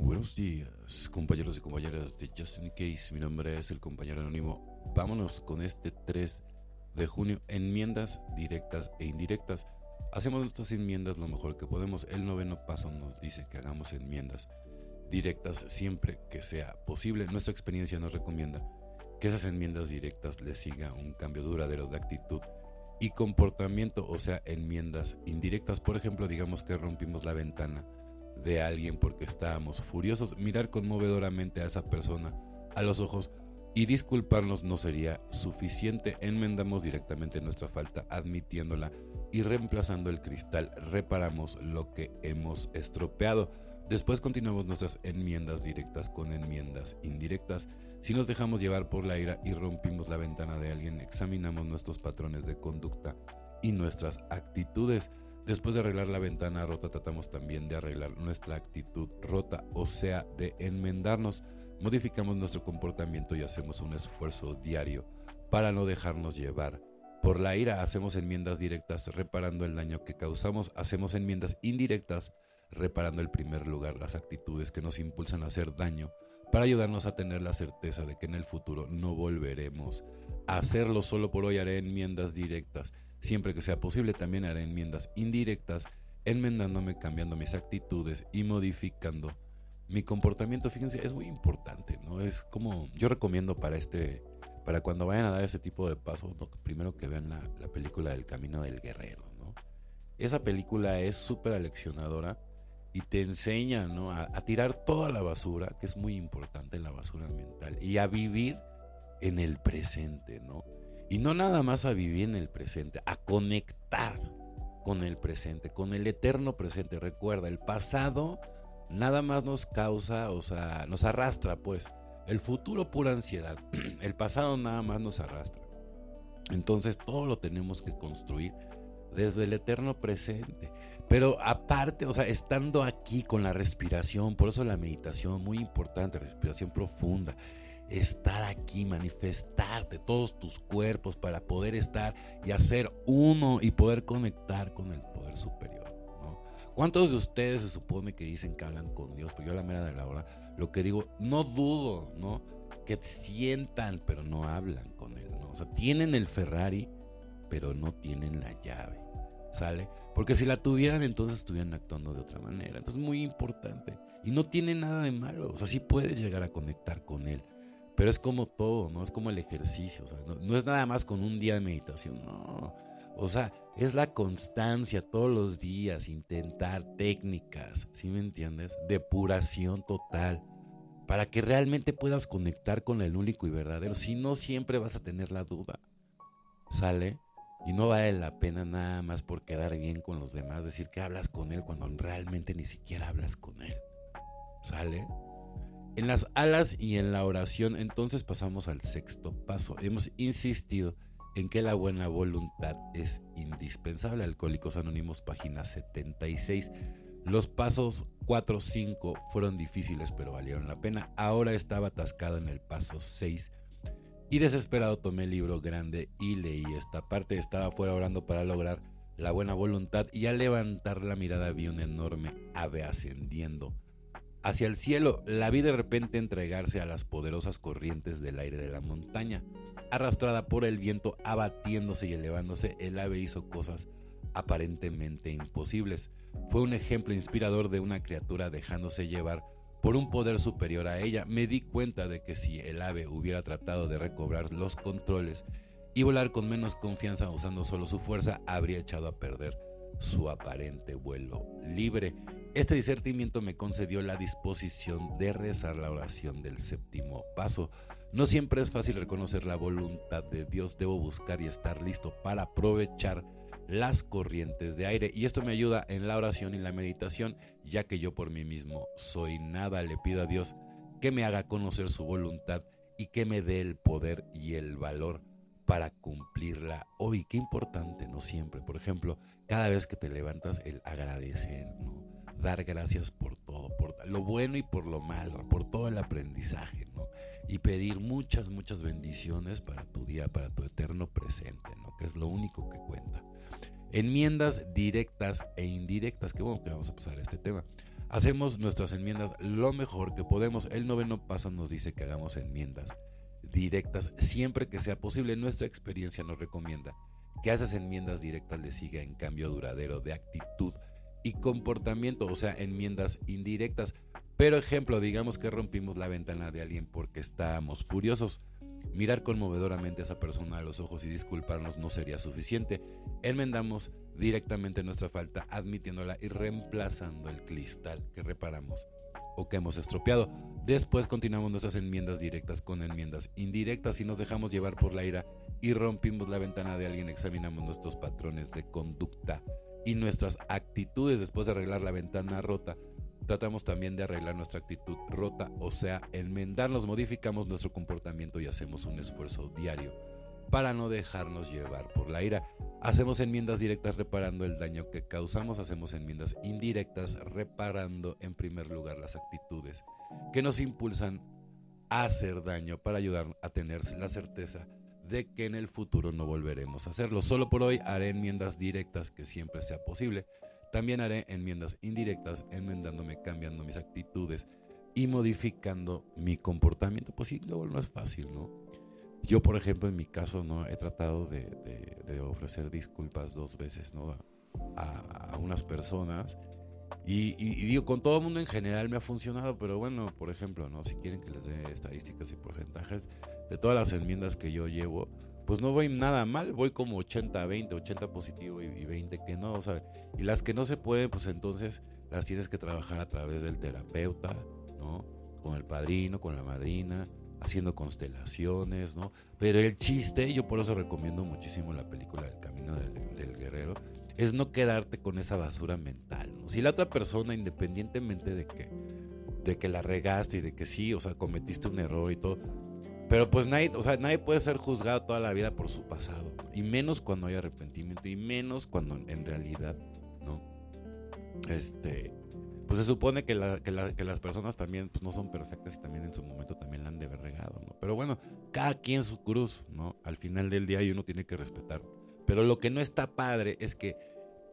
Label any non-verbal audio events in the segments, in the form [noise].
Buenos días, compañeros y compañeras de Justin Case. Mi nombre es el compañero anónimo. Vámonos con este 3 de junio. Enmiendas directas e indirectas. Hacemos nuestras enmiendas lo mejor que podemos. El noveno paso nos dice que hagamos enmiendas directas siempre que sea posible. Nuestra experiencia nos recomienda que esas enmiendas directas le siga un cambio duradero de actitud y comportamiento, o sea, enmiendas indirectas. Por ejemplo, digamos que rompimos la ventana de alguien porque estábamos furiosos. Mirar conmovedoramente a esa persona a los ojos y disculparnos no sería suficiente. Enmendamos directamente nuestra falta admitiéndola y reemplazando el cristal reparamos lo que hemos estropeado. Después continuamos nuestras enmiendas directas con enmiendas indirectas. Si nos dejamos llevar por la ira y rompimos la ventana de alguien, examinamos nuestros patrones de conducta y nuestras actitudes. Después de arreglar la ventana rota, tratamos también de arreglar nuestra actitud rota, o sea, de enmendarnos. Modificamos nuestro comportamiento y hacemos un esfuerzo diario para no dejarnos llevar por la ira hacemos enmiendas directas reparando el daño que causamos, hacemos enmiendas indirectas reparando en primer lugar las actitudes que nos impulsan a hacer daño para ayudarnos a tener la certeza de que en el futuro no volveremos a hacerlo. Solo por hoy haré enmiendas directas. Siempre que sea posible también haré enmiendas indirectas, enmendándome, cambiando mis actitudes y modificando mi comportamiento. Fíjense, es muy importante, ¿no? Es como yo recomiendo para este para cuando vayan a dar ese tipo de pasos, primero que vean la, película del Camino del Guerrero, ¿no? Esa película es súper aleccionadora y te enseña, ¿no? A, a, tirar toda la basura, que es muy importante la basura mental, y a vivir en el presente, ¿no? Y no nada más a vivir en el presente, a conectar con el presente, con el eterno presente. Recuerda, el pasado nada más nos causa, o sea, nos arrastra, pues el futuro pura ansiedad. [clears throat] El pasado nada más nos arrastra. Entonces todo lo tenemos que construir desde el eterno presente. Pero aparte, o sea, estando aquí con la respiración, por eso la meditación, muy importante, respiración profunda, estar aquí, manifestarte todos tus cuerpos para poder estar y hacer uno y poder conectar con el poder superior. ¿no? ¿Cuántos de ustedes se supone que dicen que hablan con Dios? Pues yo a la mera de la hora lo que digo, no dudo, ¿no? Que sientan, pero no hablan con él, ¿no? O sea, tienen el Ferrari, pero no tienen la llave, ¿sale? Porque si la tuvieran, entonces estuvieran actuando de otra manera. Entonces, muy importante. Y no tiene nada de malo, o sea, sí puedes llegar a conectar con él. Pero es como todo, ¿no? Es como el ejercicio, no, no es nada más con un día de meditación, no. O sea, es la constancia todos los días, intentar técnicas, ¿sí me entiendes? Depuración total, para que realmente puedas conectar con el único y verdadero. Si no, siempre vas a tener la duda, ¿sale? Y no vale la pena nada más por quedar bien con los demás, decir que hablas con él cuando realmente ni siquiera hablas con él, ¿sale? En las alas y en la oración, entonces pasamos al sexto paso. Hemos insistido en que la buena voluntad es indispensable. Alcohólicos Anónimos, página 76. Los pasos 4, 5 fueron difíciles, pero valieron la pena. Ahora estaba atascado en el paso 6 y desesperado tomé el libro grande y leí esta parte. Estaba fuera orando para lograr la buena voluntad y al levantar la mirada vi un enorme ave ascendiendo hacia el cielo. La vi de repente entregarse a las poderosas corrientes del aire de la montaña. Arrastrada por el viento, abatiéndose y elevándose, el ave hizo cosas aparentemente imposibles. Fue un ejemplo inspirador de una criatura dejándose llevar por un poder superior a ella. Me di cuenta de que si el ave hubiera tratado de recobrar los controles y volar con menos confianza usando solo su fuerza, habría echado a perder su aparente vuelo libre. Este discernimiento me concedió la disposición de rezar la oración del séptimo paso. No siempre es fácil reconocer la voluntad de Dios, debo buscar y estar listo para aprovechar las corrientes de aire. Y esto me ayuda en la oración y la meditación, ya que yo por mí mismo soy nada, le pido a Dios que me haga conocer su voluntad y que me dé el poder y el valor para cumplirla hoy. Qué importante, ¿no? Siempre, por ejemplo, cada vez que te levantas, el agradecer, ¿no? Dar gracias por todo, por lo bueno y por lo malo, por todo el aprendizaje, ¿no? Y pedir muchas, muchas bendiciones para tu día, para tu eterno presente, ¿no? Que es lo único que cuenta. Enmiendas directas e indirectas, que bueno que vamos a pasar a este tema. Hacemos nuestras enmiendas lo mejor que podemos. El noveno paso nos dice que hagamos enmiendas directas siempre que sea posible. Nuestra experiencia nos recomienda que a esas enmiendas directas le siga en cambio duradero de actitud y comportamiento, o sea, enmiendas indirectas. Pero ejemplo, digamos que rompimos la ventana de alguien porque estábamos furiosos. Mirar conmovedoramente a esa persona a los ojos y disculparnos no sería suficiente. Enmendamos directamente nuestra falta, admitiéndola y reemplazando el cristal que reparamos o que hemos estropeado. Después continuamos nuestras enmiendas directas con enmiendas indirectas y nos dejamos llevar por la ira y rompimos la ventana de alguien, examinamos nuestros patrones de conducta y nuestras actitudes después de arreglar la ventana rota. Tratamos también de arreglar nuestra actitud rota, o sea, enmendarnos, modificamos nuestro comportamiento y hacemos un esfuerzo diario para no dejarnos llevar por la ira. Hacemos enmiendas directas reparando el daño que causamos, hacemos enmiendas indirectas reparando en primer lugar las actitudes que nos impulsan a hacer daño para ayudar a tener la certeza de que en el futuro no volveremos a hacerlo. Solo por hoy haré enmiendas directas que siempre sea posible. También haré enmiendas indirectas enmendándome, cambiando mis actitudes y modificando mi comportamiento. Pues sí, luego no es fácil, ¿no? Yo, por ejemplo, en mi caso, ¿no? He tratado de, ofrecer disculpas dos veces, ¿no? A, unas personas. Y, digo, con todo el mundo en general me ha funcionado, pero bueno, por ejemplo, ¿no? Si quieren que les dé estadísticas y porcentajes de todas las enmiendas que yo llevo, pues no voy nada mal, voy como 80-20, 80 positivo y, y 20 que no, o sea, y las que no se pueden, pues entonces las tienes que trabajar a través del terapeuta, ¿no? Con el padrino, con la madrina, haciendo constelaciones, ¿no? Pero el chiste, yo por eso recomiendo muchísimo la película del Camino del, Guerrero, es no quedarte con esa basura mental, ¿no? Si la otra persona, independientemente de que, de que la regaste y de que sí, o sea, cometiste un error y todo, pero pues nadie, o sea, nadie puede ser juzgado toda la vida por su pasado, y menos cuando hay arrepentimiento, y menos cuando en realidad, ¿no? Este, pues se supone que, las personas también pues, no son perfectas y también en su momento también la han de haber regado, ¿no? Pero bueno, cada quien su cruz, ¿no? Al final del día uno tiene que respetar. Pero lo que no está padre es que,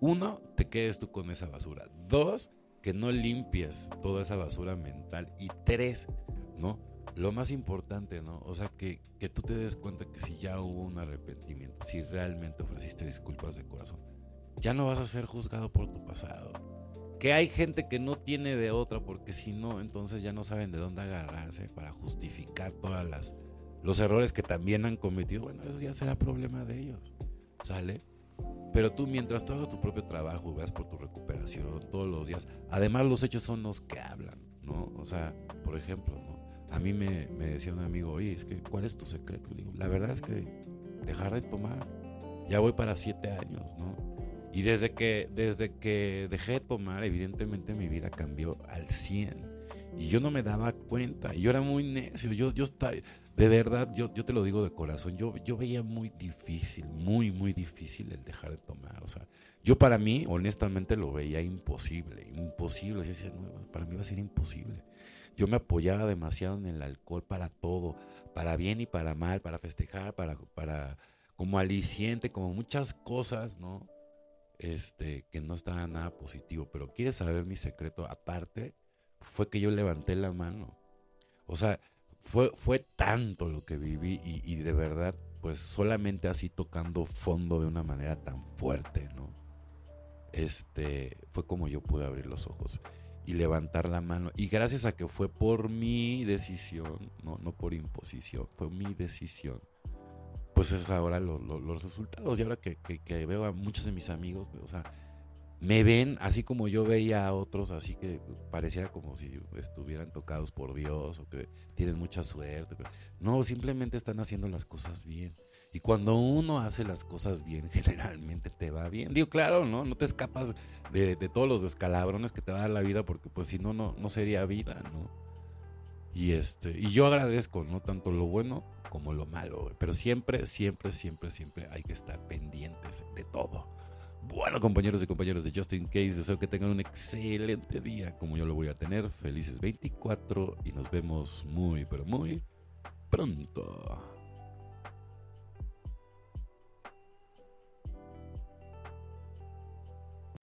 uno, te quedes tú con esa basura. Dos, que no limpies toda esa basura mental. Y tres, ¿no? Lo más importante, ¿no? O sea, que, que tú te des cuenta que si ya hubo un arrepentimiento, si realmente ofreciste disculpas de corazón, ya no vas a ser juzgado por tu pasado que hay gente que no tiene de otra porque si no, entonces ya no saben de dónde agarrarse para justificar todas las los errores que también han cometido. Bueno, eso ya será problema de ellos. ¿Sale? Pero tú mientras tú hagas tu propio trabajo, veas por tu recuperación todos los días, además los hechos son los que hablan, ¿no? O sea, por ejemplo, ¿no? A mí me, me decía un amigo, oye, es que, ¿cuál es tu secreto? Le digo, la verdad es que dejar de tomar. Ya voy para siete años, ¿no? Y desde que, desde que dejé de tomar, evidentemente mi vida cambió al 100. Y yo no me daba cuenta. Y yo era muy necio. Yo, yo estaba, de verdad, yo, yo te lo digo de corazón. Yo, yo veía muy difícil, muy, muy difícil el dejar de tomar. O sea, yo para mí, honestamente, lo veía imposible. Imposible. para mí va a ser imposible. Yo me apoyaba demasiado en el alcohol para todo. Para bien y para mal. Para festejar, para, para como aliciente, como muchas cosas, ¿no? Este, que no estaba nada positivo. Pero ¿quieres saber mi secreto? Aparte, fue que yo levanté la mano. O sea, fue, fue tanto lo que viví y, de verdad, pues solamente así tocando fondo de una manera tan fuerte, ¿no? Este, fue como yo pude abrir los ojos y levantar la mano. Y gracias a que fue por mi decisión, no, no por imposición, fue mi decisión pues es ahora los resultados. Y ahora que, veo a muchos de mis amigos, o sea, me ven así como yo veía a otros, así que parecía como si estuvieran tocados por Dios o que tienen mucha suerte. No, simplemente están haciendo las cosas bien. Y cuando uno hace las cosas bien, [laughs] generalmente te va bien. Digo, claro, ¿no? No te escapas de, todos los descalabrones que te va a dar la vida, porque pues si no, no, no sería vida, ¿no? Y este, y yo agradezco, ¿no? Tanto lo bueno como lo malo, pero siempre, siempre, siempre, siempre hay que estar pendientes de todo. Bueno, compañeros y compañeros de Justin Case, deseo que tengan un excelente día como yo lo voy a tener. Felices 24 y nos vemos muy, pero muy pronto.